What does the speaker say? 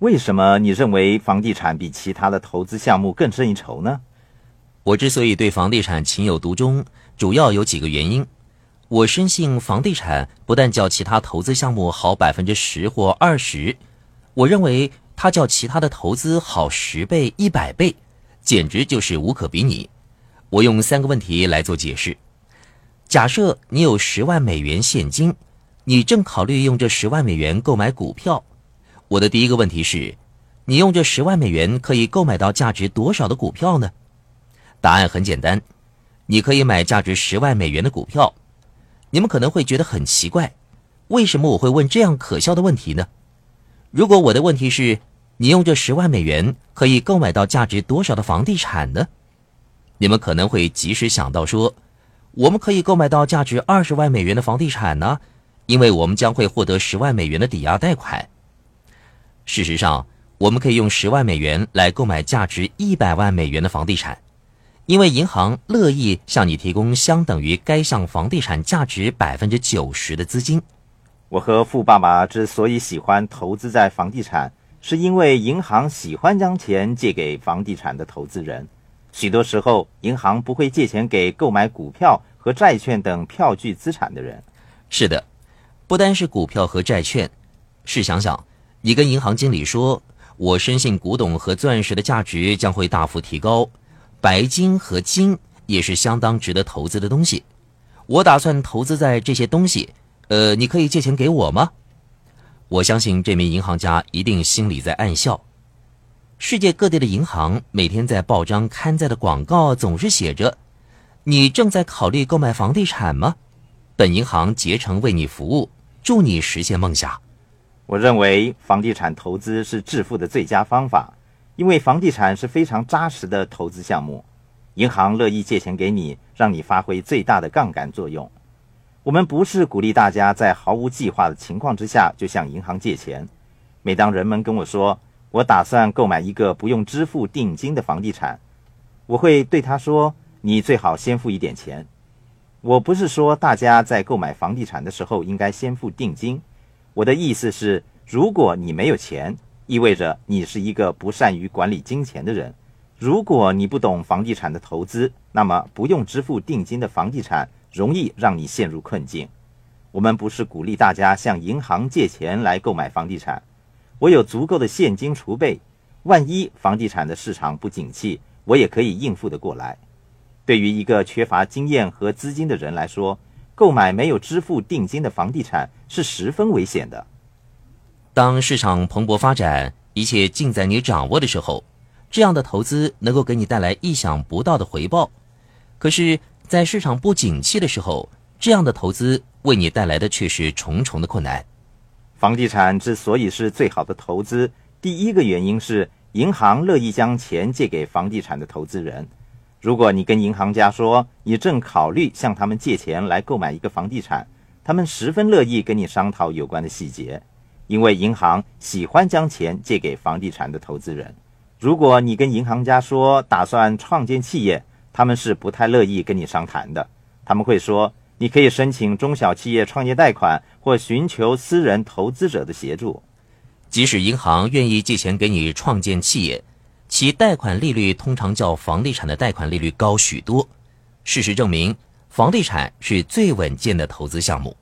为什么你认为房地产比其他的投资项目更胜一筹呢？我之所以对房地产情有独钟，主要有几个原因。我深信房地产不但较其他投资项目好百分之十或二十，我认为它较其他的投资好十倍、一百倍，简直就是无可比拟。我用三个问题来做解释：假设你有十万美元现金，你正考虑用这十万美元购买股票。我的第一个问题是，你用这十万美元可以购买到价值多少的股票呢？答案很简单，你可以买价值十万美元的股票。你们可能会觉得很奇怪，为什么我会问这样可笑的问题呢？如果我的问题是，你用这十万美元可以购买到价值多少的房地产呢？你们可能会及时想到说，我们可以购买到价值二十万美元的房地产呢，因为我们将会获得十万美元的抵押贷款。事实上，我们可以用十万美元来购买价值一百万美元的房地产，因为银行乐意向你提供相等于该项房地产价值百分之九十的资金。我和富爸爸之所以喜欢投资在房地产，是因为银行喜欢将钱借给房地产的投资人。许多时候，银行不会借钱给购买股票和债券等票据资产的人。是的，不单是股票和债券，试想想。你跟银行经理说：“我深信古董和钻石的价值将会大幅提高，白金和金也是相当值得投资的东西。我打算投资在这些东西。呃，你可以借钱给我吗？”我相信这名银行家一定心里在暗笑。世界各地的银行每天在报章刊载的广告总是写着：“你正在考虑购买房地产吗？本银行竭诚为你服务，助你实现梦想。”我认为房地产投资是致富的最佳方法，因为房地产是非常扎实的投资项目，银行乐意借钱给你，让你发挥最大的杠杆作用。我们不是鼓励大家在毫无计划的情况之下就向银行借钱。每当人们跟我说我打算购买一个不用支付定金的房地产，我会对他说：“你最好先付一点钱。”我不是说大家在购买房地产的时候应该先付定金。我的意思是，如果你没有钱，意味着你是一个不善于管理金钱的人。如果你不懂房地产的投资，那么不用支付定金的房地产容易让你陷入困境。我们不是鼓励大家向银行借钱来购买房地产。我有足够的现金储备，万一房地产的市场不景气，我也可以应付得过来。对于一个缺乏经验和资金的人来说，购买没有支付定金的房地产是十分危险的。当市场蓬勃发展，一切尽在你掌握的时候，这样的投资能够给你带来意想不到的回报。可是，在市场不景气的时候，这样的投资为你带来的却是重重的困难。房地产之所以是最好的投资，第一个原因是银行乐意将钱借给房地产的投资人。如果你跟银行家说你正考虑向他们借钱来购买一个房地产，他们十分乐意跟你商讨有关的细节，因为银行喜欢将钱借给房地产的投资人。如果你跟银行家说打算创建企业，他们是不太乐意跟你商谈的。他们会说你可以申请中小企业创业贷款或寻求私人投资者的协助。即使银行愿意借钱给你创建企业。其贷款利率通常较房地产的贷款利率高许多。事实证明，房地产是最稳健的投资项目。